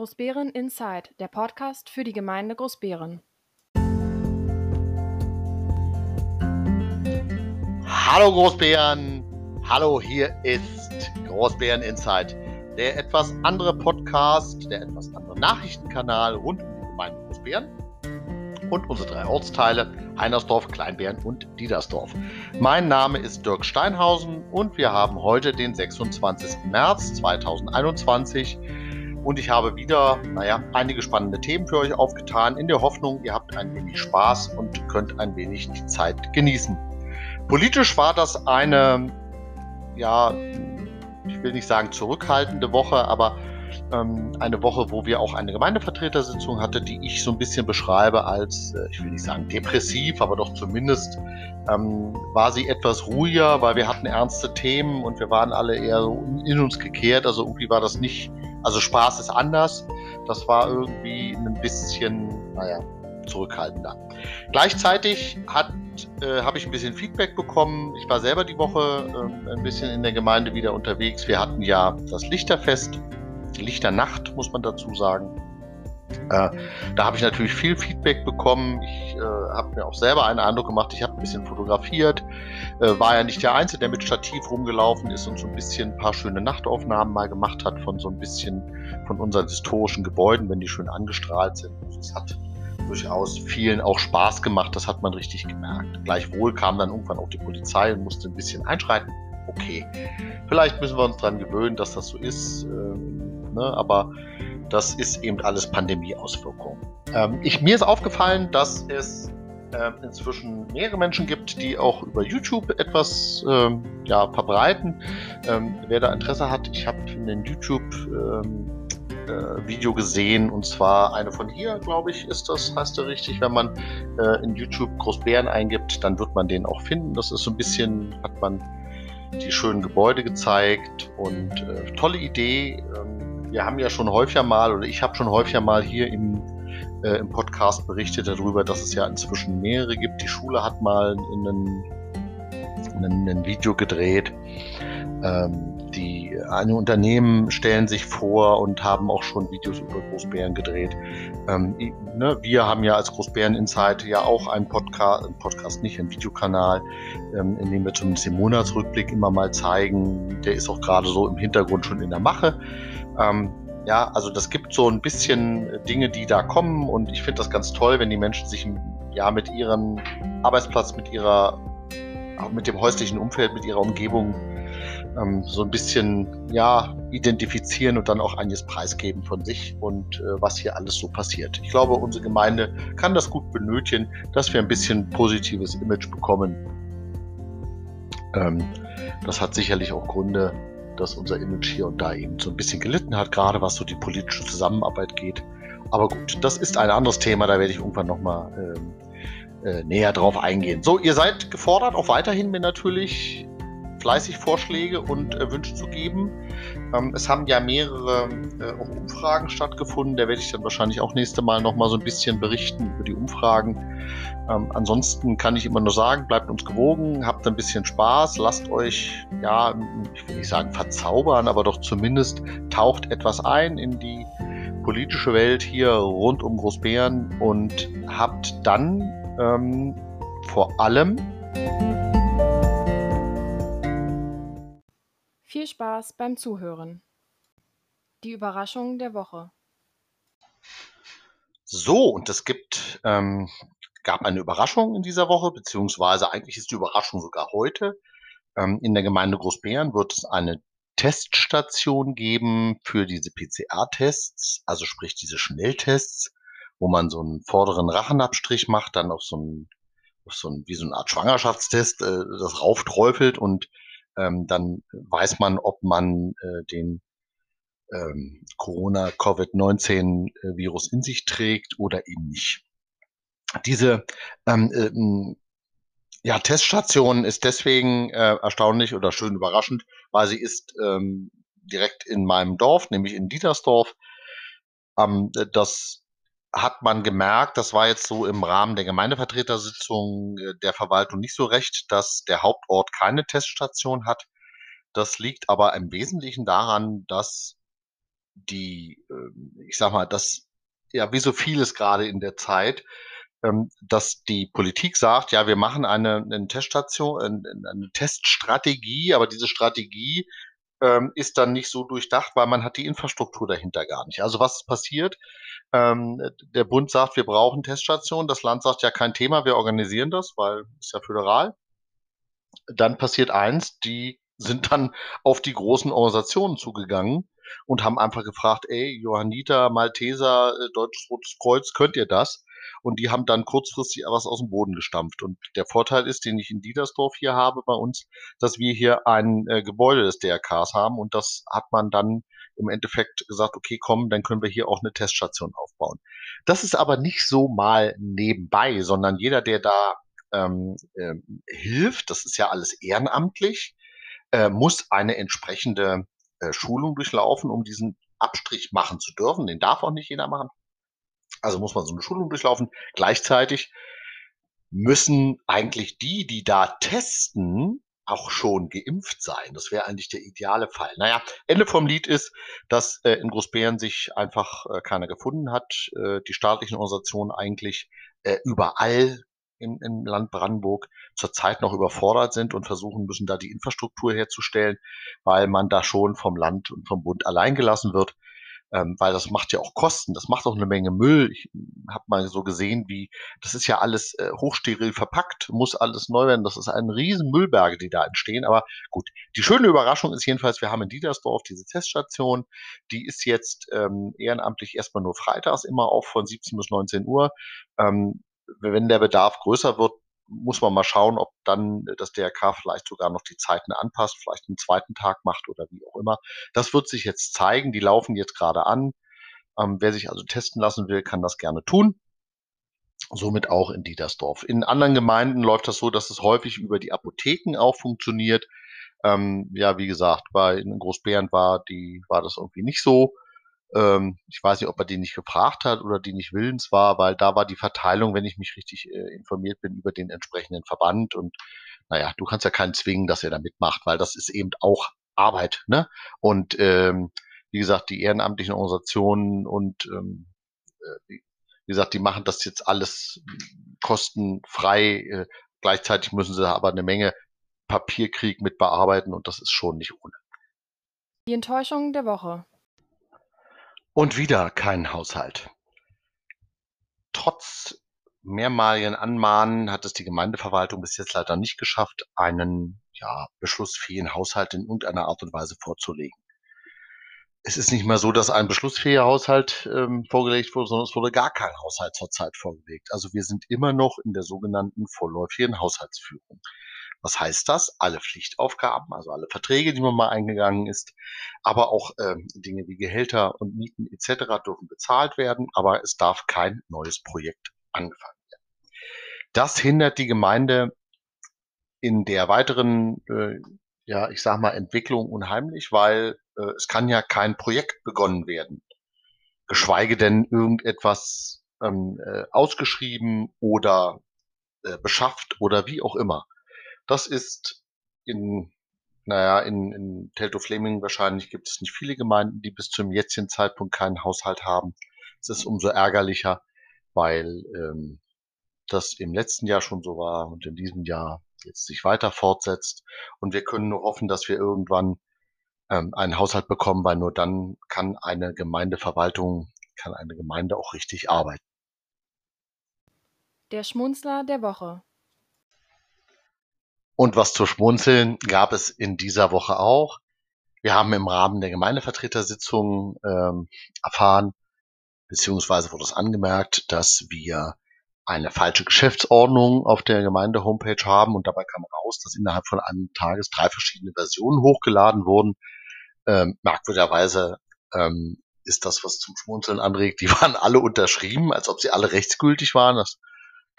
Großbären Inside, der Podcast für die Gemeinde Großbären. Hallo Großbären, hallo, hier ist Großbären Inside, der etwas andere Podcast, der etwas andere Nachrichtenkanal rund um die Gemeinde Großbären und unsere drei Ortsteile Heinersdorf, Kleinbären und Diedersdorf. Mein Name ist Dirk Steinhausen und wir haben heute den 26. März 2021 und ich habe wieder, naja, einige spannende Themen für euch aufgetan, in der Hoffnung, ihr habt ein wenig Spaß und könnt ein wenig die Zeit genießen. Politisch war das eine, ja, ich will nicht sagen zurückhaltende Woche, aber ähm, eine Woche, wo wir auch eine Gemeindevertretersitzung hatten, die ich so ein bisschen beschreibe als, äh, ich will nicht sagen depressiv, aber doch zumindest ähm, war sie etwas ruhiger, weil wir hatten ernste Themen und wir waren alle eher so in uns gekehrt. Also irgendwie war das nicht, also Spaß ist anders. Das war irgendwie ein bisschen, naja, zurückhaltender. Gleichzeitig hat äh, habe ich ein bisschen Feedback bekommen. Ich war selber die Woche äh, ein bisschen in der Gemeinde wieder unterwegs. Wir hatten ja das Lichterfest Lichternacht, muss man dazu sagen. Äh, da habe ich natürlich viel Feedback bekommen. Ich äh, habe mir auch selber einen Eindruck gemacht. Ich habe ein bisschen fotografiert. Äh, war ja nicht der Einzige, der mit Stativ rumgelaufen ist und so ein bisschen ein paar schöne Nachtaufnahmen mal gemacht hat von so ein bisschen von unseren historischen Gebäuden, wenn die schön angestrahlt sind. Das hat durchaus vielen auch Spaß gemacht. Das hat man richtig gemerkt. Gleichwohl kam dann irgendwann auch die Polizei und musste ein bisschen einschreiten. Okay, vielleicht müssen wir uns daran gewöhnen, dass das so ist. Ähm, Ne? Aber das ist eben alles Pandemie-Auswirkungen. Ähm, ich, mir ist aufgefallen, dass es äh, inzwischen mehrere Menschen gibt, die auch über YouTube etwas ähm, ja, verbreiten. Ähm, wer da Interesse hat, ich habe einen YouTube ähm, äh, Video gesehen und zwar eine von hier, glaube ich, ist das, heißt der richtig. Wenn man äh, in YouTube Großbären eingibt, dann wird man den auch finden. Das ist so ein bisschen, hat man die schönen Gebäude gezeigt und äh, tolle Idee. Ähm, wir haben ja schon häufiger mal, oder ich habe schon häufiger mal hier im, äh, im Podcast berichtet darüber, dass es ja inzwischen mehrere gibt. Die Schule hat mal einen, einen, ein Video gedreht. Ähm, die eine Unternehmen stellen sich vor und haben auch schon Videos über Großbären gedreht. Ähm, ne, wir haben ja als Großbären Insight ja auch einen Podcast, einen Podcast nicht, einen Videokanal, ähm, in dem wir zumindest den Monatsrückblick immer mal zeigen. Der ist auch gerade so im Hintergrund schon in der Mache. Ähm, ja, also das gibt so ein bisschen Dinge, die da kommen und ich finde das ganz toll, wenn die Menschen sich ja mit ihrem Arbeitsplatz, mit ihrer, mit dem häuslichen Umfeld, mit ihrer Umgebung ähm, so ein bisschen ja identifizieren und dann auch einiges preisgeben von sich und äh, was hier alles so passiert. Ich glaube, unsere Gemeinde kann das gut benötigen, dass wir ein bisschen positives Image bekommen. Ähm, das hat sicherlich auch Gründe, dass unser Image hier und da eben so ein bisschen gelitten hat, gerade was so die politische Zusammenarbeit geht. Aber gut, das ist ein anderes Thema, da werde ich irgendwann nochmal ähm, äh, näher drauf eingehen. So, ihr seid gefordert, auch weiterhin mir natürlich fleißig Vorschläge und äh, Wünsche zu geben. Ähm, es haben ja mehrere äh, Umfragen stattgefunden. Da werde ich dann wahrscheinlich auch nächste Mal nochmal so ein bisschen berichten über die Umfragen. Ähm, ansonsten kann ich immer nur sagen, bleibt uns gewogen, habt ein bisschen Spaß, lasst euch, ja, ich will nicht sagen verzaubern, aber doch zumindest taucht etwas ein in die politische Welt hier rund um Großbären und habt dann ähm, vor allem Viel Spaß beim Zuhören. Die Überraschung der Woche. So, und es gibt, ähm, gab eine Überraschung in dieser Woche, beziehungsweise eigentlich ist die Überraschung sogar heute. Ähm, in der Gemeinde Großbären wird es eine Teststation geben für diese PCR-Tests, also sprich diese Schnelltests, wo man so einen vorderen Rachenabstrich macht, dann auf so ein, auf so ein wie so eine Art Schwangerschaftstest, äh, das raufträufelt und ähm, dann weiß man, ob man äh, den ähm, Corona-Covid-19-Virus in sich trägt oder eben nicht. Diese ähm, ähm, ja, Teststation ist deswegen äh, erstaunlich oder schön überraschend, weil sie ist ähm, direkt in meinem Dorf, nämlich in Dietersdorf. Ähm, das hat man gemerkt, das war jetzt so im Rahmen der Gemeindevertretersitzung äh, der Verwaltung nicht so recht, dass der Hauptort keine Teststation hat. Das liegt aber im Wesentlichen daran, dass die, äh, ich sag mal, das, ja, wie so vieles gerade in der Zeit, ähm, dass die Politik sagt, ja, wir machen eine, eine Teststation, eine Teststrategie, aber diese Strategie ähm, ist dann nicht so durchdacht, weil man hat die Infrastruktur dahinter gar nicht. Also was passiert? Ähm, der Bund sagt, wir brauchen Teststationen. Das Land sagt, ja, kein Thema, wir organisieren das, weil es ja föderal. Dann passiert eins, die sind dann auf die großen Organisationen zugegangen und haben einfach gefragt, ey, Johanniter, Malteser, äh, Deutsches Rotes Kreuz, könnt ihr das? Und die haben dann kurzfristig was aus dem Boden gestampft. Und der Vorteil ist, den ich in Diedersdorf hier habe bei uns, dass wir hier ein äh, Gebäude des DRKs haben und das hat man dann im Endeffekt gesagt, okay, komm, dann können wir hier auch eine Teststation aufbauen. Das ist aber nicht so mal nebenbei, sondern jeder, der da ähm, äh, hilft, das ist ja alles ehrenamtlich, äh, muss eine entsprechende äh, Schulung durchlaufen, um diesen Abstrich machen zu dürfen. Den darf auch nicht jeder machen. Also muss man so eine Schulung durchlaufen. Gleichzeitig müssen eigentlich die, die da testen, auch schon geimpft sein. Das wäre eigentlich der ideale Fall. Naja, Ende vom Lied ist, dass äh, in Großbären sich einfach äh, keiner gefunden hat. Äh, die staatlichen Organisationen eigentlich äh, überall im, im Land Brandenburg zurzeit noch überfordert sind und versuchen müssen, da die Infrastruktur herzustellen, weil man da schon vom Land und vom Bund allein gelassen wird ähm, weil das macht ja auch Kosten, das macht auch eine Menge Müll. Ich habe mal so gesehen, wie das ist ja alles äh, hochsteril verpackt, muss alles neu werden. Das ist ein riesen Müllberge, die da entstehen. Aber gut, die schöne Überraschung ist jedenfalls, wir haben in Diedersdorf diese Teststation, die ist jetzt ähm, ehrenamtlich erstmal nur freitags immer auf von 17 bis 19 Uhr. Ähm, wenn der Bedarf größer wird, muss man mal schauen, ob dann das DRK vielleicht sogar noch die Zeiten anpasst, vielleicht einen zweiten Tag macht oder wie auch immer. Das wird sich jetzt zeigen. Die laufen jetzt gerade an. Ähm, wer sich also testen lassen will, kann das gerne tun. Somit auch in Dietersdorf. In anderen Gemeinden läuft das so, dass es häufig über die Apotheken auch funktioniert. Ähm, ja, wie gesagt, bei in Großbären war die, war das irgendwie nicht so. Ähm, ich weiß nicht, ob er die nicht gefragt hat oder die nicht willens war, weil da war die Verteilung, wenn ich mich richtig äh, informiert bin, über den entsprechenden Verband. Und naja, du kannst ja keinen zwingen, dass er da mitmacht, weil das ist eben auch Arbeit. Ne? Und ähm, wie gesagt, die ehrenamtlichen Organisationen und ähm, äh, wie gesagt, die machen das jetzt alles kostenfrei. Äh, gleichzeitig müssen sie aber eine Menge Papierkrieg mit bearbeiten und das ist schon nicht ohne. Die Enttäuschung der Woche. Und wieder kein Haushalt. Trotz mehrmaligen Anmahnen hat es die Gemeindeverwaltung bis jetzt leider nicht geschafft, einen ja, beschlussfähigen Haushalt in irgendeiner Art und Weise vorzulegen. Es ist nicht mehr so, dass ein beschlussfähiger Haushalt ähm, vorgelegt wurde, sondern es wurde gar kein Haushalt zurzeit vorgelegt. Also wir sind immer noch in der sogenannten vorläufigen Haushaltsführung. Was heißt das? Alle Pflichtaufgaben, also alle Verträge, die man mal eingegangen ist, aber auch ähm, Dinge wie Gehälter und Mieten etc. dürfen bezahlt werden, aber es darf kein neues Projekt angefangen werden. Das hindert die Gemeinde in der weiteren, äh, ja, ich sag mal, Entwicklung unheimlich, weil äh, es kann ja kein Projekt begonnen werden, geschweige denn irgendetwas ähm, äh, ausgeschrieben oder äh, beschafft oder wie auch immer. Das ist in, naja, in, in Teltow-Fleming wahrscheinlich gibt es nicht viele Gemeinden, die bis zum jetzigen Zeitpunkt keinen Haushalt haben. Es ist umso ärgerlicher, weil ähm, das im letzten Jahr schon so war und in diesem Jahr jetzt sich weiter fortsetzt. Und wir können nur hoffen, dass wir irgendwann ähm, einen Haushalt bekommen, weil nur dann kann eine Gemeindeverwaltung, kann eine Gemeinde auch richtig arbeiten. Der Schmunzler der Woche. Und was zu schmunzeln gab es in dieser Woche auch. Wir haben im Rahmen der Gemeindevertretersitzung ähm, erfahren, beziehungsweise wurde es angemerkt, dass wir eine falsche Geschäftsordnung auf der Gemeinde-Homepage haben und dabei kam raus, dass innerhalb von einem Tages drei verschiedene Versionen hochgeladen wurden. Ähm, merkwürdigerweise ähm, ist das, was zum Schmunzeln anregt, die waren alle unterschrieben, als ob sie alle rechtsgültig waren. Das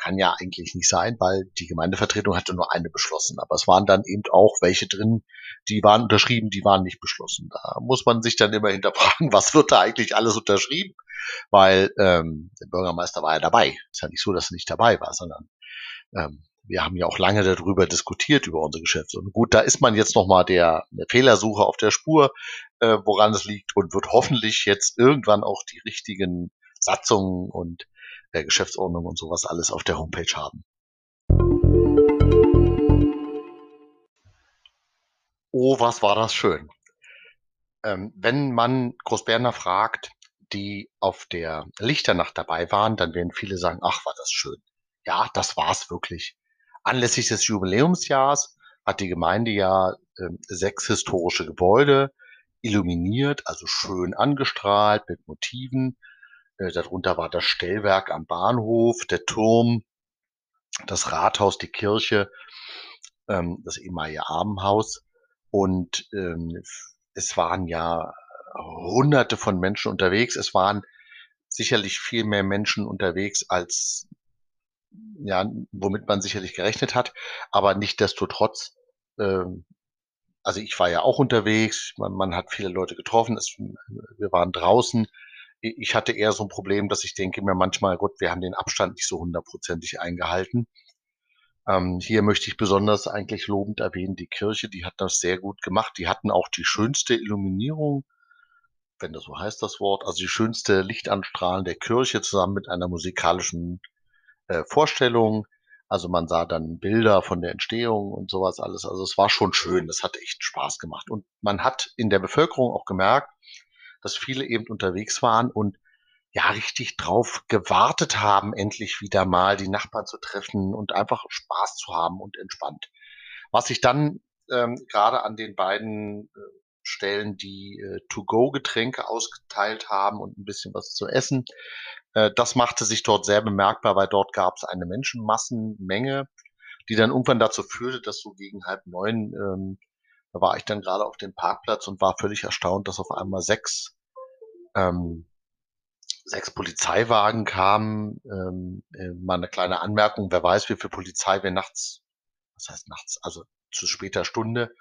kann ja eigentlich nicht sein, weil die Gemeindevertretung hatte nur eine beschlossen. Aber es waren dann eben auch welche drin, die waren unterschrieben, die waren nicht beschlossen. Da muss man sich dann immer hinterfragen, was wird da eigentlich alles unterschrieben? Weil ähm, der Bürgermeister war ja dabei. Ist ja nicht so, dass er nicht dabei war, sondern ähm, wir haben ja auch lange darüber diskutiert, über unsere Geschäfte. Und gut, da ist man jetzt nochmal der, der Fehlersuche auf der Spur. äh, woran es liegt und wird hoffentlich jetzt irgendwann auch die richtigen Satzungen und äh, Geschäftsordnung und sowas alles auf der Homepage haben. Oh, was war das schön. Ähm, wenn man Großberner fragt, die auf der Lichternacht dabei waren, dann werden viele sagen, ach, war das schön. Ja, das war's wirklich. Anlässlich des Jubiläumsjahrs hat die Gemeinde ja äh, sechs historische Gebäude illuminiert, also schön angestrahlt mit Motiven. Äh, darunter war das Stellwerk am Bahnhof, der Turm, das Rathaus, die Kirche, ähm, das ehemalige Abendhaus. Und ähm, es waren ja hunderte von Menschen unterwegs. Es waren sicherlich viel mehr Menschen unterwegs als ja, womit man sicherlich gerechnet hat, aber nichtdestotrotz, ähm, also ich war ja auch unterwegs, man, man hat viele Leute getroffen, es, wir waren draußen. Ich hatte eher so ein Problem, dass ich denke mir manchmal, Gott, wir haben den Abstand nicht so hundertprozentig eingehalten. Ähm, hier möchte ich besonders eigentlich lobend erwähnen, die Kirche, die hat das sehr gut gemacht. Die hatten auch die schönste Illuminierung, wenn das so heißt, das Wort, also die schönste Lichtanstrahlen der Kirche zusammen mit einer musikalischen äh, Vorstellung. Also man sah dann Bilder von der Entstehung und sowas alles. Also es war schon schön. Das hat echt Spaß gemacht. Und man hat in der Bevölkerung auch gemerkt, dass viele eben unterwegs waren und ja richtig drauf gewartet haben, endlich wieder mal die Nachbarn zu treffen und einfach Spaß zu haben und entspannt. Was sich dann ähm, gerade an den beiden äh, Stellen, die äh, To-Go-Getränke ausgeteilt haben und ein bisschen was zu essen, äh, das machte sich dort sehr bemerkbar, weil dort gab es eine Menschenmassenmenge, die dann irgendwann dazu führte, dass so gegen halb neun, ähm, da war ich dann gerade auf dem Parkplatz und war völlig erstaunt, dass auf einmal sechs ähm, sechs Polizeiwagen kamen. Ähm, äh, mal eine kleine Anmerkung, wer weiß, wie viel Polizei wir nachts, was heißt nachts, also zu später Stunde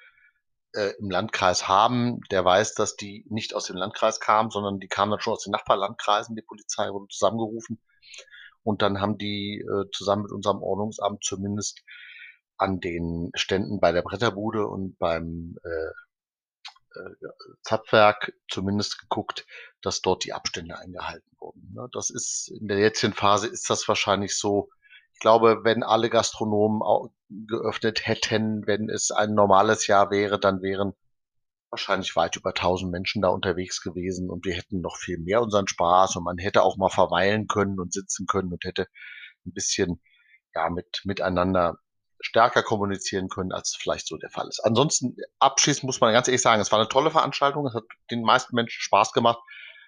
äh, im Landkreis haben, der weiß, dass die nicht aus dem Landkreis kamen, sondern die kamen dann schon aus den Nachbarlandkreisen. Die Polizei wurde zusammengerufen und dann haben die äh, zusammen mit unserem Ordnungsamt zumindest an den Ständen bei der Bretterbude und beim äh, äh, Zapfwerk zumindest geguckt, dass dort die Abstände eingehalten wurden. Ne? Das ist in der jetzigen Phase ist das wahrscheinlich so. Ich glaube, wenn alle Gastronomen geöffnet hätten, wenn es ein normales Jahr wäre, dann wären wahrscheinlich weit über 1000 Menschen da unterwegs gewesen und wir hätten noch viel mehr unseren Spaß und man hätte auch mal verweilen können und sitzen können und hätte ein bisschen ja mit miteinander stärker kommunizieren können, als vielleicht so der Fall ist. Ansonsten abschließend muss man ganz ehrlich sagen, es war eine tolle Veranstaltung, es hat den meisten Menschen Spaß gemacht.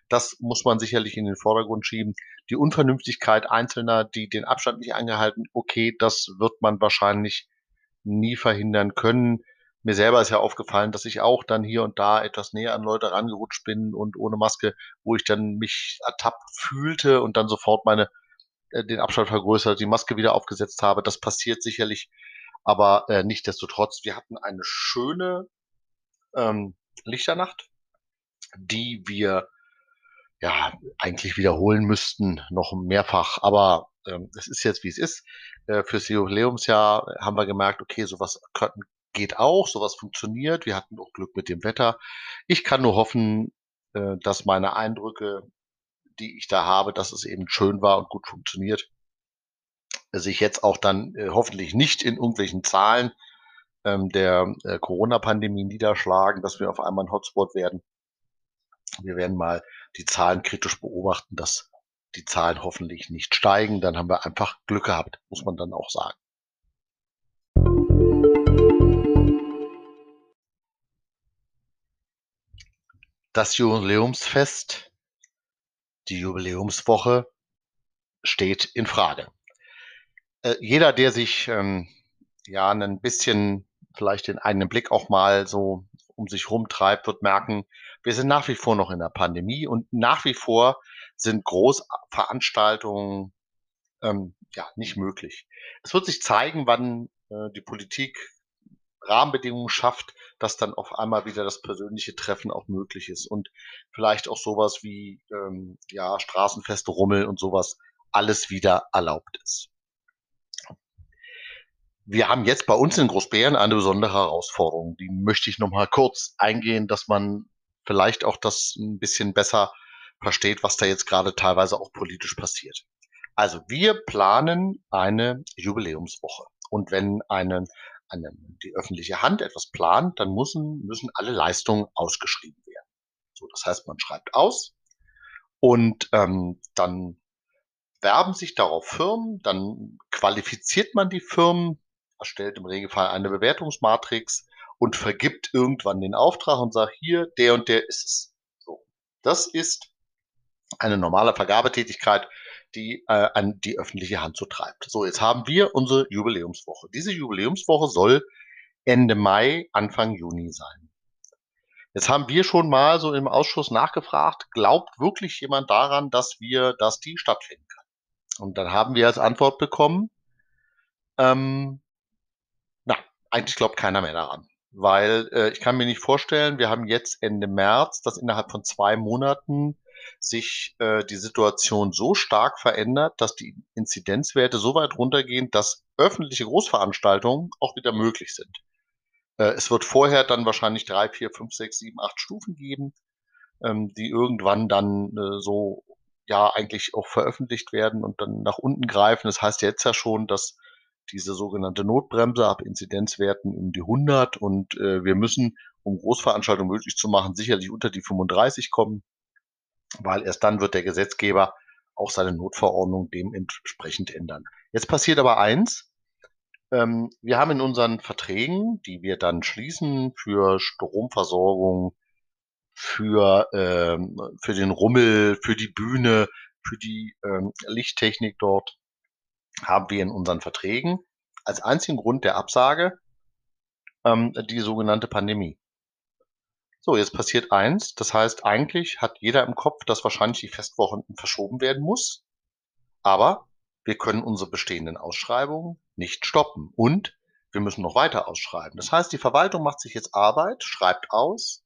Das muss man sicherlich in den Vordergrund schieben. Die Unvernünftigkeit Einzelner, die den Abstand nicht eingehalten, okay, das wird man wahrscheinlich nie verhindern können. Mir selber ist ja aufgefallen, dass ich auch dann hier und da etwas näher an Leute rangerutscht bin und ohne Maske, wo ich dann mich ertappt fühlte und dann sofort meine den Abstand vergrößert, die Maske wieder aufgesetzt habe. Das passiert sicherlich, aber äh, nichtdestotrotz, wir hatten eine schöne ähm, Lichternacht, die wir ja eigentlich wiederholen müssten, noch mehrfach. Aber ähm, es ist jetzt, wie es ist. Äh, fürs Jubiläumsjahr haben wir gemerkt, okay, sowas geht auch, sowas funktioniert. Wir hatten auch Glück mit dem Wetter. Ich kann nur hoffen, äh, dass meine Eindrücke die ich da habe, dass es eben schön war und gut funktioniert, sich jetzt auch dann äh, hoffentlich nicht in irgendwelchen Zahlen ähm, der äh, Corona-Pandemie niederschlagen, dass wir auf einmal ein Hotspot werden. Wir werden mal die Zahlen kritisch beobachten, dass die Zahlen hoffentlich nicht steigen. Dann haben wir einfach Glück gehabt, muss man dann auch sagen. Das Jubiläumsfest die Jubiläumswoche steht in Frage. Äh, jeder, der sich ähm, ja ein bisschen vielleicht in einen Blick auch mal so um sich rumtreibt, wird merken, wir sind nach wie vor noch in der Pandemie und nach wie vor sind Großveranstaltungen ähm, ja nicht möglich. Es wird sich zeigen, wann äh, die Politik Rahmenbedingungen schafft, dass dann auf einmal wieder das persönliche Treffen auch möglich ist und vielleicht auch sowas wie ähm, ja Straßenfeste, Rummel und sowas alles wieder erlaubt ist. Wir haben jetzt bei uns in Großbären eine besondere Herausforderung. Die möchte ich noch mal kurz eingehen, dass man vielleicht auch das ein bisschen besser versteht, was da jetzt gerade teilweise auch politisch passiert. Also wir planen eine Jubiläumswoche. Und wenn eine, eine, die öffentliche Hand etwas plant, dann müssen, müssen alle Leistungen ausgeschrieben werden. So, das heißt, man schreibt aus und ähm, dann werben sich darauf Firmen, dann qualifiziert man die Firmen, erstellt im Regelfall eine Bewertungsmatrix und vergibt irgendwann den Auftrag und sagt, hier, der und der ist es. So. Das ist eine normale Vergabetätigkeit, die äh, an die öffentliche Hand so treibt. So, jetzt haben wir unsere Jubiläumswoche. Diese Jubiläumswoche soll Ende Mai, Anfang Juni sein. Jetzt haben wir schon mal so im Ausschuss nachgefragt, glaubt wirklich jemand daran, dass wir, dass die stattfinden kann? Und dann haben wir als Antwort bekommen, ähm, na, eigentlich glaubt keiner mehr daran. Weil äh, ich kann mir nicht vorstellen, wir haben jetzt Ende März, dass innerhalb von zwei Monaten sich äh, die Situation so stark verändert, dass die Inzidenzwerte so weit runtergehen, dass öffentliche Großveranstaltungen auch wieder möglich sind. Äh, es wird vorher dann wahrscheinlich drei, vier, fünf, sechs, sieben, acht Stufen geben, ähm, die irgendwann dann äh, so ja eigentlich auch veröffentlicht werden und dann nach unten greifen. Das heißt jetzt ja schon, dass diese sogenannte Notbremse ab Inzidenzwerten um die 100 und äh, wir müssen, um Großveranstaltungen möglich zu machen, sicherlich unter die 35 kommen, weil erst dann wird der Gesetzgeber auch seine Notverordnung dementsprechend ändern. Jetzt passiert aber eins. Ähm, wir haben in unseren Verträgen, die wir dann schließen für Stromversorgung, für, ähm, für den Rummel, für die Bühne, für die ähm, Lichttechnik dort, haben wir in unseren Verträgen als einzigen Grund der Absage die sogenannte Pandemie. So, jetzt passiert eins. Das heißt, eigentlich hat jeder im Kopf, dass wahrscheinlich die Festwochen verschoben werden muss. Aber wir können unsere bestehenden Ausschreibungen nicht stoppen. Und wir müssen noch weiter ausschreiben. Das heißt, die Verwaltung macht sich jetzt Arbeit, schreibt aus.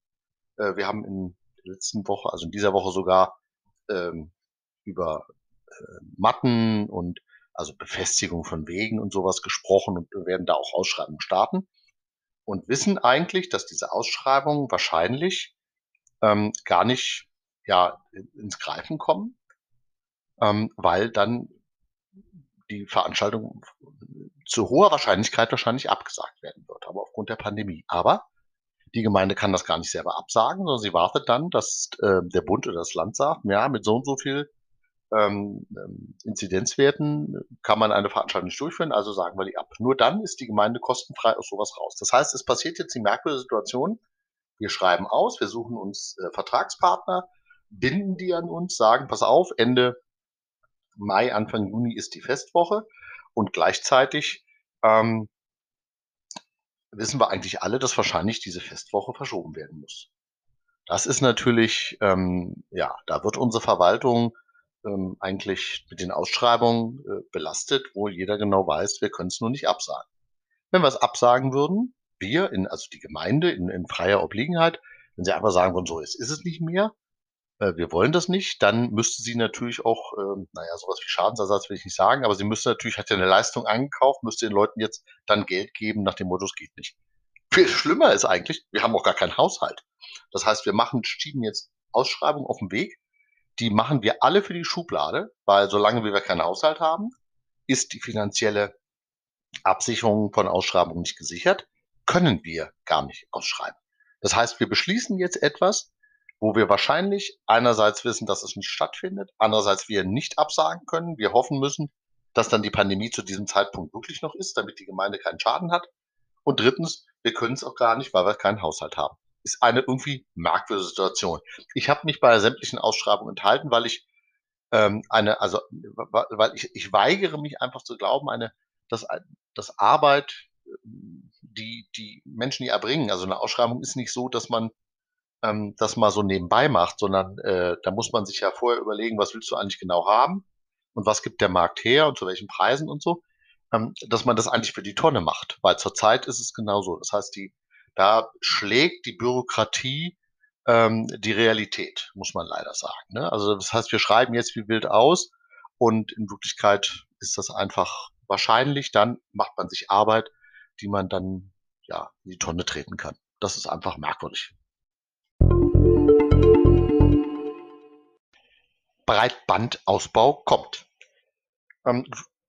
Äh, wir haben in der letzten Woche, also in dieser Woche sogar ähm, über äh, Matten und also Befestigung von Wegen und sowas gesprochen und werden da auch Ausschreibungen starten und wissen eigentlich, dass diese Ausschreibungen wahrscheinlich ähm, gar nicht ja, ins Greifen kommen, ähm, weil dann die Veranstaltung zu hoher Wahrscheinlichkeit wahrscheinlich abgesagt werden wird, aber aufgrund der Pandemie. Aber die Gemeinde kann das gar nicht selber absagen, sondern sie wartet dann, dass äh, der Bund oder das Land sagt, ja, mit so und so viel ähm, Inzidenzwerten kann man eine Veranstaltung nicht durchführen, also sagen wir die ab. Nur dann ist die Gemeinde kostenfrei aus sowas raus. Das heißt, es passiert jetzt die merkwürdige Situation, wir schreiben aus, wir suchen uns äh, Vertragspartner, binden die an uns, sagen, pass auf, Ende Mai, Anfang Juni ist die Festwoche und gleichzeitig ähm, wissen wir eigentlich alle, dass wahrscheinlich diese Festwoche verschoben werden muss. Das ist natürlich, ähm, ja, da wird unsere Verwaltung ähm, eigentlich mit den Ausschreibungen äh, belastet, wo jeder genau weiß, wir können es nur nicht absagen. Wenn wir es absagen würden, wir, in, also die Gemeinde in, in freier Obliegenheit, wenn sie einfach sagen würden, so ist, ist es nicht mehr, äh, wir wollen das nicht, dann müsste sie natürlich auch, äh, naja, sowas wie Schadensersatz will ich nicht sagen, aber sie müsste natürlich, hat ja eine Leistung eingekauft, müsste den Leuten jetzt dann Geld geben nach dem Motto, es geht nicht. Viel schlimmer ist eigentlich, wir haben auch gar keinen Haushalt. Das heißt, wir machen, schieben jetzt Ausschreibungen auf den Weg, die machen wir alle für die Schublade, weil solange wir keinen Haushalt haben, ist die finanzielle Absicherung von Ausschreibungen nicht gesichert, können wir gar nicht ausschreiben. Das heißt, wir beschließen jetzt etwas, wo wir wahrscheinlich einerseits wissen, dass es nicht stattfindet, andererseits wir nicht absagen können. Wir hoffen müssen, dass dann die Pandemie zu diesem Zeitpunkt wirklich noch ist, damit die Gemeinde keinen Schaden hat. Und drittens, wir können es auch gar nicht, weil wir keinen Haushalt haben ist eine irgendwie merkwürdige Situation. Ich habe mich bei sämtlichen Ausschreibungen enthalten, weil ich ähm, eine, also weil ich, ich weigere mich einfach zu glauben, eine, dass, dass Arbeit, die die Menschen die erbringen, also eine Ausschreibung ist nicht so, dass man ähm, das mal so nebenbei macht, sondern äh, da muss man sich ja vorher überlegen, was willst du eigentlich genau haben und was gibt der Markt her und zu welchen Preisen und so, ähm, dass man das eigentlich für die Tonne macht, weil zurzeit ist es genauso. Das heißt, die da schlägt die Bürokratie ähm, die Realität, muss man leider sagen. Ne? Also das heißt, wir schreiben jetzt wie wild aus und in Wirklichkeit ist das einfach wahrscheinlich, dann macht man sich Arbeit, die man dann ja in die Tonne treten kann. Das ist einfach merkwürdig. Breitbandausbau kommt. Ähm,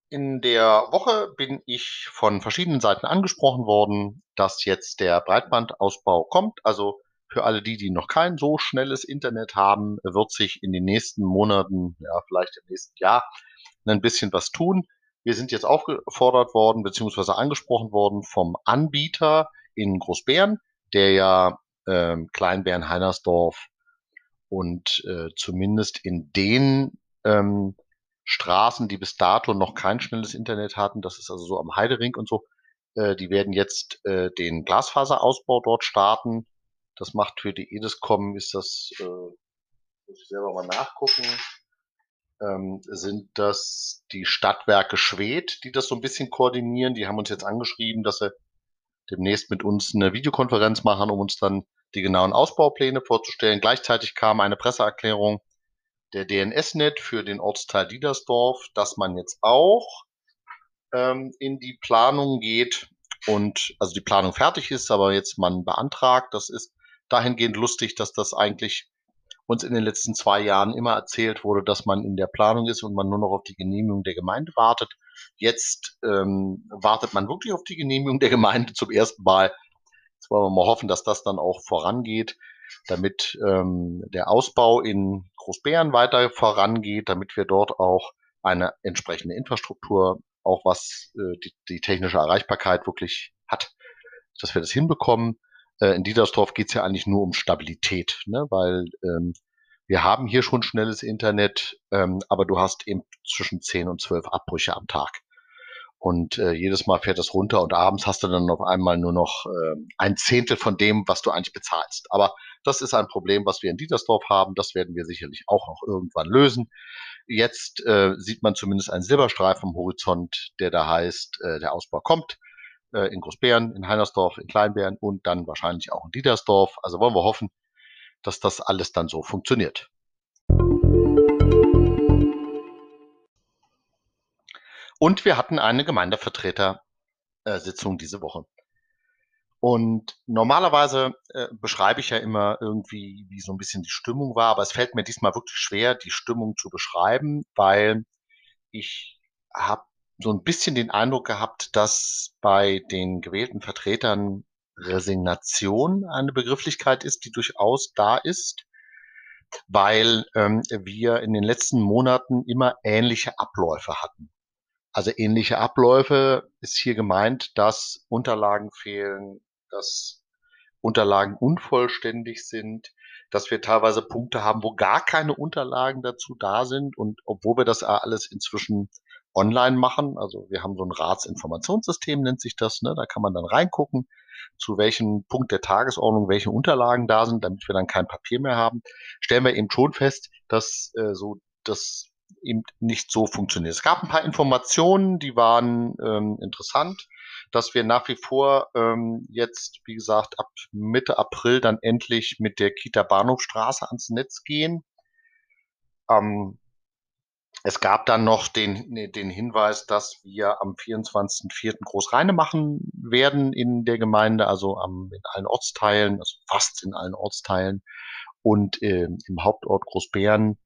in der Woche bin ich von verschiedenen Seiten angesprochen worden, dass jetzt der Breitbandausbau kommt. Also für alle die, die noch kein so schnelles Internet haben, wird sich in den nächsten Monaten, ja, vielleicht im nächsten Jahr, ein bisschen was tun. Wir sind jetzt aufgefordert worden, beziehungsweise angesprochen worden vom Anbieter in Großbären, der ja ähm, Kleinbären Heinersdorf und äh, zumindest in den ähm, Straßen, die bis dato noch kein schnelles Internet hatten, das ist also so am Heidering und so, äh, die werden jetzt äh, den Glasfaserausbau dort starten. Das macht für die Edescom, ist das, äh, muss ich selber mal nachgucken, ähm, sind das die Stadtwerke Schwedt, die das so ein bisschen koordinieren. Die haben uns jetzt angeschrieben, dass sie demnächst mit uns eine Videokonferenz machen, um uns dann die genauen Ausbaupläne vorzustellen. Gleichzeitig kam eine Presseerklärung der DNS-Net für den Ortsteil Diedersdorf, dass man jetzt auch ähm, in die Planung geht und also die Planung fertig ist, aber jetzt man beantragt. Das ist dahingehend lustig, dass das eigentlich uns in den letzten zwei Jahren immer erzählt wurde, dass man in der Planung ist und man nur noch auf die Genehmigung der Gemeinde wartet. Jetzt ähm, wartet man wirklich auf die Genehmigung der Gemeinde zum ersten Mal. Jetzt wollen wir mal hoffen, dass das dann auch vorangeht, damit ähm, der Ausbau in Großbären weiter vorangeht, damit wir dort auch eine entsprechende Infrastruktur, auch was äh, die, die technische Erreichbarkeit wirklich hat, dass wir das hinbekommen. Äh, in Diedersdorf geht es ja eigentlich nur um Stabilität, ne? weil ähm, wir haben hier schon schnelles Internet, ähm, aber du hast eben zwischen 10 und 12 Abbrüche am Tag. Und äh, jedes Mal fährt das runter und abends hast du dann auf einmal nur noch äh, ein Zehntel von dem, was du eigentlich bezahlst. Aber das ist ein Problem, was wir in Dietersdorf haben. Das werden wir sicherlich auch noch irgendwann lösen. Jetzt äh, sieht man zumindest einen Silberstreifen am Horizont, der da heißt, äh, der Ausbau kommt äh, in Großbären, in Heinersdorf, in Kleinbären und dann wahrscheinlich auch in Dietersdorf. Also wollen wir hoffen, dass das alles dann so funktioniert. Und wir hatten eine Gemeindevertretersitzung diese Woche. Und normalerweise äh, beschreibe ich ja immer irgendwie, wie so ein bisschen die Stimmung war, aber es fällt mir diesmal wirklich schwer, die Stimmung zu beschreiben, weil ich habe so ein bisschen den Eindruck gehabt, dass bei den gewählten Vertretern Resignation eine Begrifflichkeit ist, die durchaus da ist, weil ähm, wir in den letzten Monaten immer ähnliche Abläufe hatten. Also ähnliche Abläufe ist hier gemeint, dass Unterlagen fehlen, dass Unterlagen unvollständig sind, dass wir teilweise Punkte haben, wo gar keine Unterlagen dazu da sind und obwohl wir das alles inzwischen online machen. Also wir haben so ein Ratsinformationssystem, nennt sich das. Ne? Da kann man dann reingucken, zu welchem Punkt der Tagesordnung welche Unterlagen da sind, damit wir dann kein Papier mehr haben. Stellen wir eben schon fest, dass äh, so das eben nicht so funktioniert. Es gab ein paar Informationen, die waren ähm, interessant, dass wir nach wie vor ähm, jetzt, wie gesagt, ab Mitte April dann endlich mit der Kita Bahnhofstraße ans Netz gehen. Ähm, es gab dann noch den, den Hinweis, dass wir am 24.04. Großreine machen werden in der Gemeinde, also am, in allen Ortsteilen, also fast in allen Ortsteilen. Und äh, im Hauptort Großbären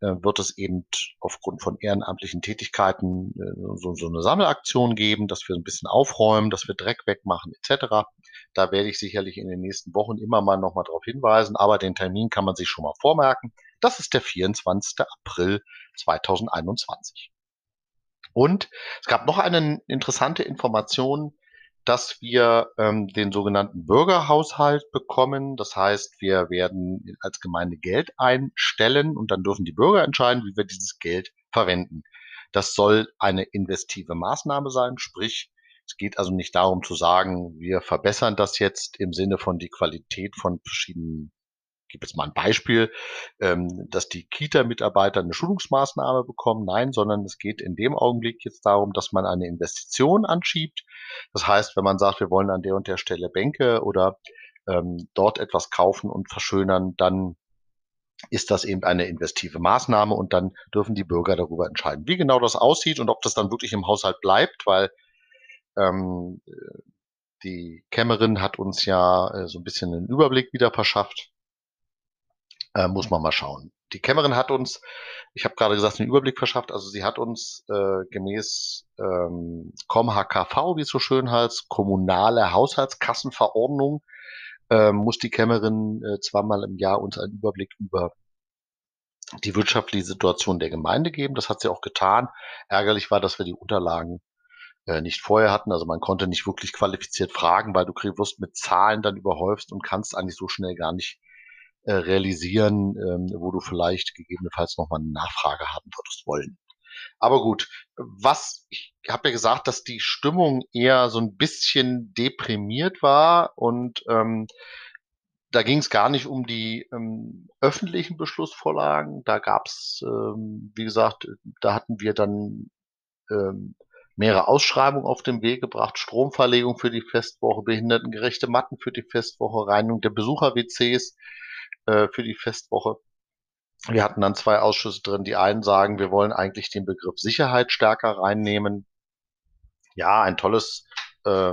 wird es eben aufgrund von ehrenamtlichen Tätigkeiten äh, so, so eine Sammelaktion geben, dass wir ein bisschen aufräumen, dass wir Dreck wegmachen etc. Da werde ich sicherlich in den nächsten Wochen immer mal nochmal darauf hinweisen, aber den Termin kann man sich schon mal vormerken. Das ist der 24. April 2021. Und es gab noch eine interessante Information, dass wir ähm, den sogenannten Bürgerhaushalt bekommen. Das heißt, wir werden als Gemeinde Geld einstellen und dann dürfen die Bürger entscheiden, wie wir dieses Geld verwenden. Das soll eine investive Maßnahme sein, sprich, es geht also nicht darum zu sagen, wir verbessern das jetzt im Sinne von die Qualität von verschiedenen gebe jetzt mal ein Beispiel, ähm, dass die Kita-Mitarbeiter eine Schulungsmaßnahme bekommen. Nein, sondern es geht in dem Augenblick jetzt darum, dass man eine Investition anschiebt. Das heißt, wenn man sagt, wir wollen an der und der Stelle Bänke oder ähm, dort etwas kaufen und verschönern, dann ist das eben eine investive Maßnahme und dann dürfen die Bürger darüber entscheiden, wie genau das aussieht und ob das dann wirklich im Haushalt bleibt, weil ähm, die Kämmerin hat uns ja äh, so ein bisschen einen Überblick wieder verschafft. Äh, muss man mal schauen. die Kämmerin hat uns, ich habe gerade gesagt, einen Überblick verschafft. Also sie hat uns äh, gemäß ähm, ComHKV, wie es so schön heißt, kommunale Haushaltskassenverordnung, äh, muss die Kämmerin äh, zweimal im Jahr uns einen Überblick über die wirtschaftliche Situation der Gemeinde geben. Das hat sie auch getan. Ärgerlich war, dass wir die Unterlagen äh, nicht vorher hatten. Also man konnte nicht wirklich qualifiziert fragen, weil du wirst mit Zahlen dann überhäufst und kannst eigentlich so schnell gar nicht äh, realisieren, ähm, wo du vielleicht gegebenenfalls nochmal eine Nachfrage haben würdest wollen. Aber gut, was, ich habe ja gesagt, dass die Stimmung eher so ein bisschen deprimiert war und ähm, da ging es gar nicht um die ähm, öffentlichen Beschlussvorlagen. Da gab es, ähm, wie gesagt, da hatten wir dann ähm, mehrere Ausschreibungen auf den Weg gebracht, Stromverlegung für die Festwoche, behindertengerechte Matten für die Festwoche, Reinigung der Besucher-WCs äh, für die Festwoche. Wir hatten dann zwei Ausschüsse drin. Die einen sagen, wir wollen eigentlich den Begriff Sicherheit stärker reinnehmen. Ja, ein tolles, äh,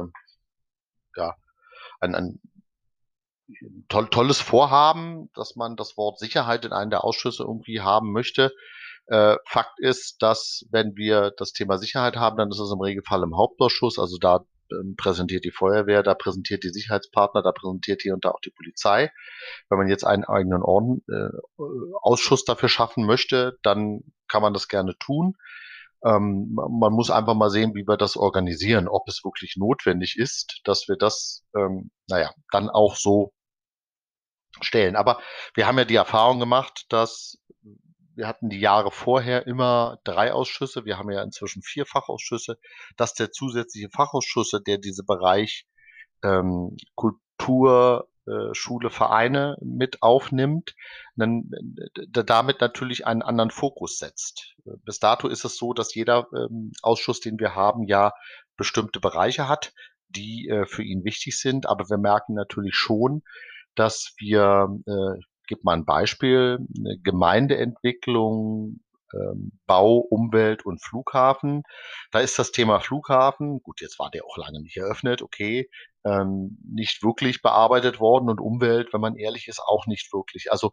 ja, ein, ein toll, tolles Vorhaben, dass man das Wort Sicherheit in einem der Ausschüsse irgendwie haben möchte. Äh, Fakt ist, dass wenn wir das Thema Sicherheit haben, dann ist es im Regelfall im Hauptausschuss, also da präsentiert die Feuerwehr, da präsentiert die Sicherheitspartner, da präsentiert hier und da auch die Polizei. Wenn man jetzt einen eigenen Orden, äh, Ausschuss dafür schaffen möchte, dann kann man das gerne tun. Ähm, man muss einfach mal sehen, wie wir das organisieren, ob es wirklich notwendig ist, dass wir das, ähm, naja, dann auch so stellen. Aber wir haben ja die Erfahrung gemacht, dass wir hatten die Jahre vorher immer drei Ausschüsse. Wir haben ja inzwischen vier Fachausschüsse, dass der zusätzliche Fachausschuss, der diese Bereich ähm, Kultur, äh, Schule, Vereine mit aufnimmt, dann äh, damit natürlich einen anderen Fokus setzt. Bis dato ist es so, dass jeder ähm, Ausschuss, den wir haben, ja bestimmte Bereiche hat, die äh, für ihn wichtig sind. Aber wir merken natürlich schon, dass wir äh, gebe mal ein Beispiel, eine Gemeindeentwicklung, ähm, Bau, Umwelt und Flughafen. Da ist das Thema Flughafen, gut, jetzt war der auch lange nicht eröffnet, okay, ähm, nicht wirklich bearbeitet worden und Umwelt, wenn man ehrlich ist, auch nicht wirklich. Also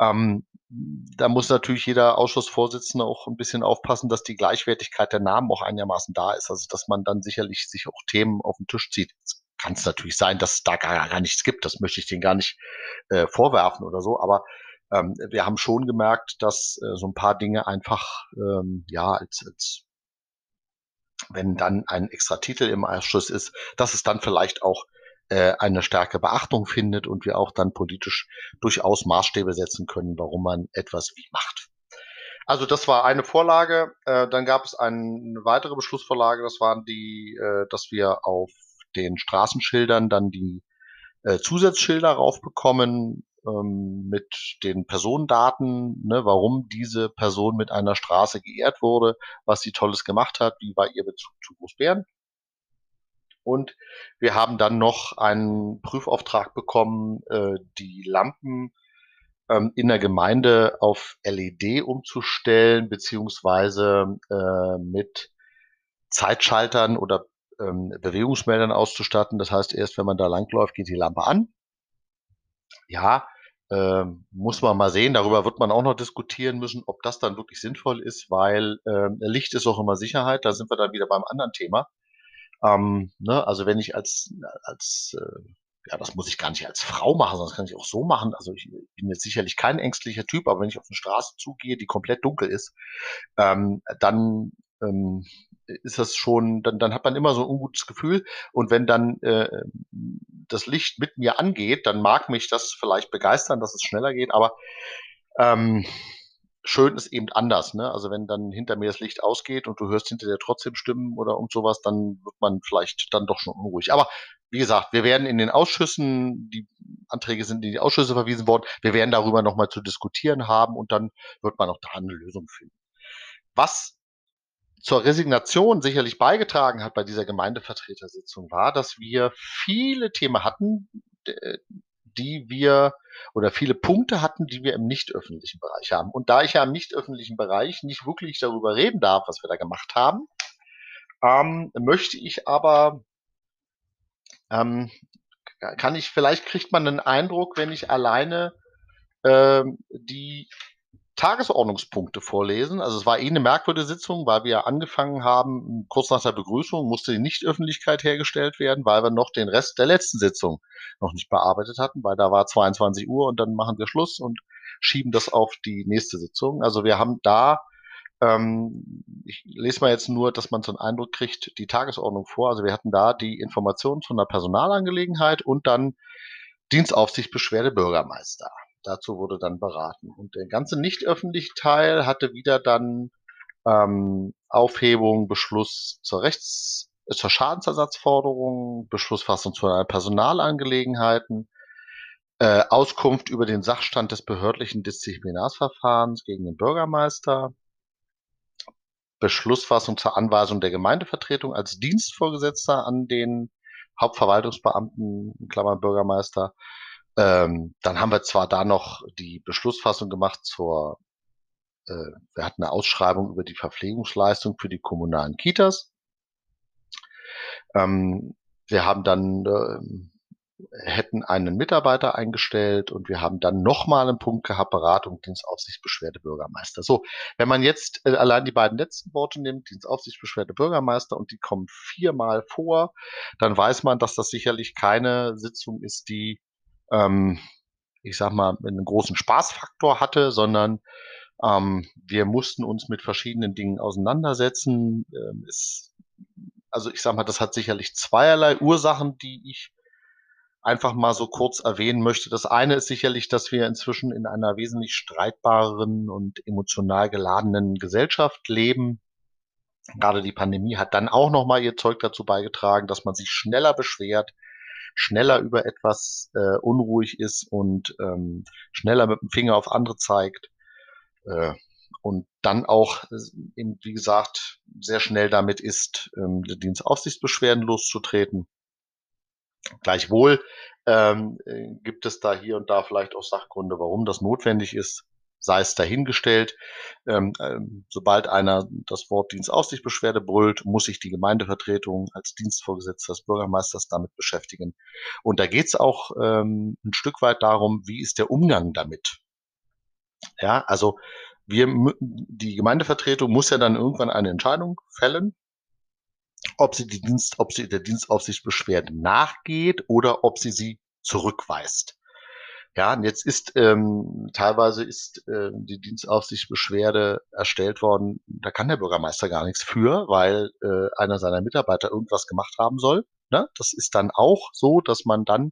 ähm, da muss natürlich jeder Ausschussvorsitzende auch ein bisschen aufpassen, dass die Gleichwertigkeit der Namen auch einigermaßen da ist. Also dass man dann sicherlich sich auch Themen auf den Tisch zieht kann es natürlich sein, dass es da gar, gar nichts gibt. Das möchte ich denen gar nicht äh, vorwerfen oder so. Aber ähm, wir haben schon gemerkt, dass äh, so ein paar Dinge einfach, ähm, ja, als, als wenn dann ein extra Titel im Ausschuss ist, dass es dann vielleicht auch äh, eine starke Beachtung findet und wir auch dann politisch durchaus Maßstäbe setzen können, warum man etwas wie macht. Also das war eine Vorlage. Äh, dann gab es eine weitere Beschlussvorlage. Das waren die, äh, dass wir auf den Straßenschildern dann die äh, Zusatzschilder raufbekommen ähm, mit den Personendaten, ne, warum diese Person mit einer Straße geehrt wurde, was sie Tolles gemacht hat, wie war ihr Bezug zu Großbären. Und wir haben dann noch einen Prüfauftrag bekommen, äh, die Lampen ähm, in der Gemeinde auf LED umzustellen, beziehungsweise äh, mit Zeitschaltern oder ähm, Bewegungsmeldern auszustatten. Das heißt, erst wenn man da langläuft, geht die Lampe an. Ja, äh, muss man mal sehen. Darüber wird man auch noch diskutieren müssen, ob das dann wirklich sinnvoll ist, weil äh, Licht ist auch immer Sicherheit. Da sind wir dann wieder beim anderen Thema. Ähm, ne? Also wenn ich als, als äh, ja, das muss ich gar nicht als Frau machen, sondern das kann ich auch so machen. Also ich bin jetzt sicherlich kein ängstlicher Typ, aber wenn ich auf eine Straße zugehe, die komplett dunkel ist, ähm, dann ähm, ist das schon, dann, dann hat man immer so ein ungutes Gefühl. Und wenn dann äh, das Licht mit mir angeht, dann mag mich das vielleicht begeistern, dass es schneller geht, aber ähm, schön ist eben anders. Ne? Also wenn dann hinter mir das Licht ausgeht und du hörst hinter dir trotzdem Stimmen oder und sowas, dann wird man vielleicht dann doch schon unruhig. Aber wie gesagt, wir werden in den Ausschüssen, die Anträge sind in die Ausschüsse verwiesen worden, wir werden darüber nochmal zu diskutieren haben und dann wird man auch da eine Lösung finden. Was zur Resignation sicherlich beigetragen hat bei dieser Gemeindevertretersitzung war, dass wir viele Themen hatten, die wir oder viele Punkte hatten, die wir im nicht öffentlichen Bereich haben. Und da ich ja im nicht öffentlichen Bereich nicht wirklich darüber reden darf, was wir da gemacht haben, ähm, möchte ich aber, ähm, kann ich, vielleicht kriegt man einen Eindruck, wenn ich alleine ähm, die Tagesordnungspunkte vorlesen. Also es war eh eine merkwürdige Sitzung, weil wir angefangen haben, kurz nach der Begrüßung musste die Nichtöffentlichkeit hergestellt werden, weil wir noch den Rest der letzten Sitzung noch nicht bearbeitet hatten, weil da war 22 Uhr und dann machen wir Schluss und schieben das auf die nächste Sitzung. Also wir haben da, ähm, ich lese mal jetzt nur, dass man so einen Eindruck kriegt, die Tagesordnung vor. Also wir hatten da die Informationen zu einer Personalangelegenheit und dann Dienstaufsicht Beschwerde Bürgermeister. Dazu wurde dann beraten. Und der ganze nicht öffentliche Teil hatte wieder dann ähm, Aufhebung, Beschluss zur Rechts, zur Schadensersatzforderung, Beschlussfassung zu einer Personalangelegenheiten, äh, Auskunft über den Sachstand des behördlichen Disziplinarsverfahrens gegen den Bürgermeister, Beschlussfassung zur Anweisung der Gemeindevertretung als Dienstvorgesetzter an den Hauptverwaltungsbeamten, Klammern Bürgermeister, ähm, dann haben wir zwar da noch die Beschlussfassung gemacht zur, äh, wir hatten eine Ausschreibung über die Verpflegungsleistung für die kommunalen Kitas. Ähm, wir haben dann äh, hätten einen Mitarbeiter eingestellt und wir haben dann nochmal einen Punkt gehabt, Beratung, Dienstaufsicht, Beschwerde, Bürgermeister. So, wenn man jetzt äh, allein die beiden letzten Worte nimmt, Dienstaufsicht, Beschwerde, Bürgermeister und die kommen viermal vor, dann weiß man, dass das sicherlich keine Sitzung ist, die ähm, ich sag mal, einen großen Spaßfaktor hatte, sondern ähm, wir mussten uns mit verschiedenen Dingen auseinandersetzen. Ähm, es, also ich sag mal, das hat sicherlich zweierlei Ursachen, die ich einfach mal so kurz erwähnen möchte. Das eine ist sicherlich, dass wir inzwischen in einer wesentlich streitbareren und emotional geladenen Gesellschaft leben. Gerade die Pandemie hat dann auch noch mal ihr Zeug dazu beigetragen, dass man sich schneller beschwert, schneller über etwas äh, unruhig ist und ähm, schneller mit dem Finger auf andere zeigt äh, und dann auch, äh, eben, wie gesagt, sehr schnell damit ist, ähm, die Dienstaufsichtsbeschwerden loszutreten. Gleichwohl ähm, äh, gibt es da hier und da vielleicht auch Sachgründe, warum das notwendig ist sei es dahingestellt. Ähm, ähm, sobald einer das Wort Dienstaufsichtsbeschwerde brüllt, muss sich die Gemeindevertretung als Dienstvorgesetzter des Bürgermeisters damit beschäftigen. Und da geht es auch ähm, ein Stück weit darum, wie ist der Umgang damit. Ja, also wir, die Gemeindevertretung muss ja dann irgendwann eine Entscheidung fällen, ob sie die Dienst, ob sie der Dienstaufsichtsbeschwerde nachgeht oder ob sie sie zurückweist. Ja, und jetzt ist ähm, teilweise ist äh, die Dienstaufsichtsbeschwerde erstellt worden, da kann der Bürgermeister gar nichts für, weil äh, einer seiner Mitarbeiter irgendwas gemacht haben soll. Ne? Das ist dann auch so, dass man dann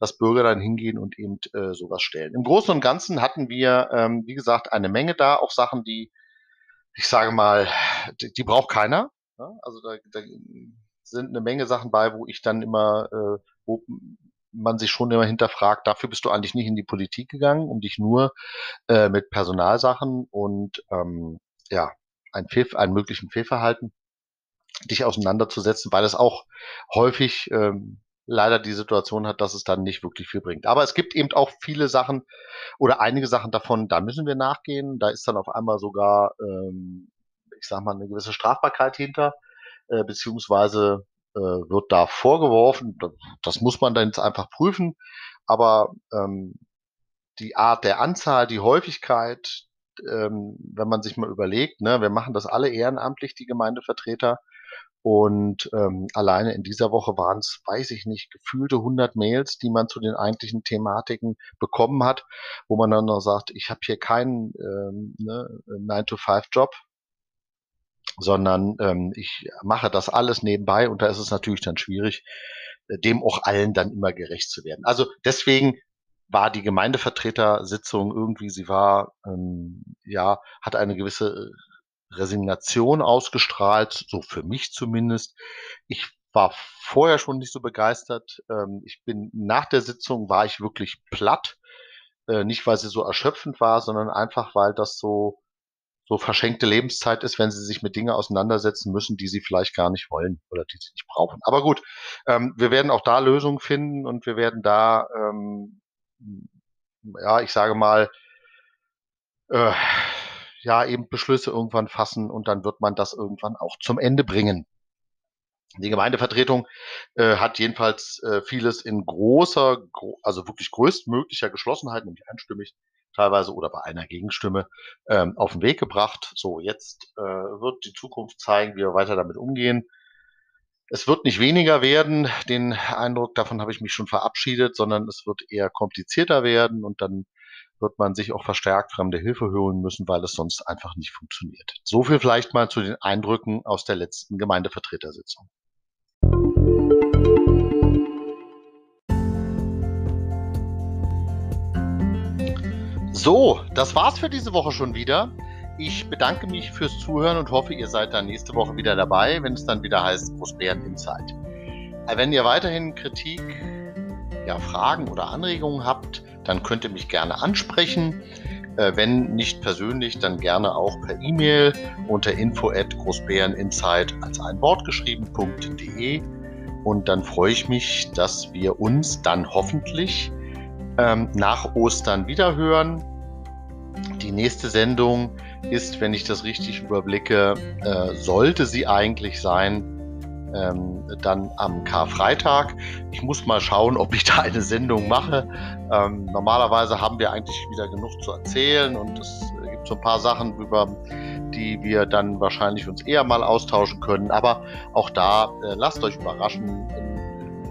dass Bürger dann hingehen und eben äh, sowas stellen. Im Großen und Ganzen hatten wir, ähm, wie gesagt, eine Menge da, auch Sachen, die, ich sage mal, die, die braucht keiner. Ne? Also da, da sind eine Menge Sachen bei, wo ich dann immer, äh, wo man sich schon immer hinterfragt, dafür bist du eigentlich nicht in die Politik gegangen, um dich nur äh, mit Personalsachen und ähm, ja, ein, Fehl, ein möglichen Fehlverhalten dich auseinanderzusetzen, weil es auch häufig ähm, leider die Situation hat, dass es dann nicht wirklich viel bringt. Aber es gibt eben auch viele Sachen oder einige Sachen davon, da müssen wir nachgehen. Da ist dann auf einmal sogar, ähm, ich sag mal, eine gewisse Strafbarkeit hinter, äh, beziehungsweise äh, wird da vorgeworfen. Das muss man dann jetzt einfach prüfen. Aber ähm, die Art der Anzahl, die Häufigkeit, ähm, wenn man sich mal überlegt, ne, wir machen das alle ehrenamtlich, die Gemeindevertreter. Und ähm, alleine in dieser Woche waren es, weiß ich nicht, gefühlte 100 Mails, die man zu den eigentlichen Thematiken bekommen hat, wo man dann noch sagt, ich habe hier keinen ähm, ne, 9-to-5-Job, sondern ähm, ich mache das alles nebenbei und da ist es natürlich dann schwierig, äh, dem auch allen dann immer gerecht zu werden. Also deswegen war die Gemeindevertretersitzung irgendwie, sie war, ähm, ja, hat eine gewisse Resignation ausgestrahlt, so für mich zumindest. Ich war vorher schon nicht so begeistert. Ähm, ich bin nach der Sitzung war ich wirklich platt. Äh, nicht, weil sie so erschöpfend war, sondern einfach, weil das so so verschenkte Lebenszeit ist, wenn sie sich mit Dingen auseinandersetzen müssen, die sie vielleicht gar nicht wollen oder die sie nicht brauchen. Aber gut, ähm, wir werden auch da Lösungen finden und wir werden da, ähm, ja, ich sage mal, äh, ja, eben Beschlüsse irgendwann fassen und dann wird man das irgendwann auch zum Ende bringen. Die Gemeindevertretung äh, hat jedenfalls äh, vieles in großer, gro also wirklich größtmöglicher Geschlossenheit, nämlich einstimmig teilweise oder bei einer Gegenstimme ähm, auf den Weg gebracht. So, jetzt äh, wird die Zukunft zeigen, wie wir weiter damit umgehen. Es wird nicht weniger werden, den Eindruck davon habe ich mich schon verabschiedet, sondern es wird eher komplizierter werden und dann wird man sich auch verstärkt fremde Hilfe holen müssen, weil es sonst einfach nicht funktioniert. So viel vielleicht mal zu den Eindrücken aus der letzten Gemeindevertretersitzung. So, das war's für diese Woche schon wieder. Ich bedanke mich fürs Zuhören und hoffe, ihr seid dann nächste Woche wieder dabei, wenn es dann wieder heißt Großbären Insight. Äh, wenn ihr weiterhin Kritik, ja, Fragen oder Anregungen habt, dann könnt ihr mich gerne ansprechen. Äh, wenn nicht persönlich, dann gerne auch per E-Mail unter info at großbäreninsight als ein Wort geschrieben.de. Und dann freue ich mich, dass wir uns dann hoffentlich ähm, nach Ostern wieder hören. Die nächste Sendung ist, wenn ich das richtig überblicke, äh, sollte sie eigentlich sein, ähm, dann am Karfreitag. Ich muss mal schauen, ob ich da eine Sendung mache. Ähm, normalerweise haben wir eigentlich wieder genug zu erzählen und es gibt so ein paar Sachen, über die wir dann wahrscheinlich uns eher mal austauschen können. Aber auch da äh, lasst euch überraschen,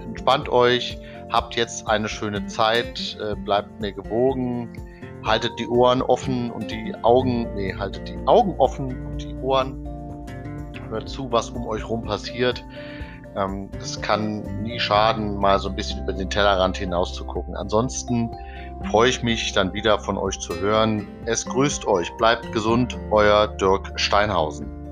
entspannt euch, habt jetzt eine schöne Zeit, äh, bleibt mir gewogen haltet die Ohren offen und die Augen, nee, haltet die Augen offen und die Ohren. Hört zu, was um euch rum passiert. Ähm, es kann nie schaden, mal so ein bisschen über den Tellerrand hinaus zu gucken. Ansonsten freue ich mich dann wieder von euch zu hören. Es grüßt euch, bleibt gesund, euer Dirk Steinhausen.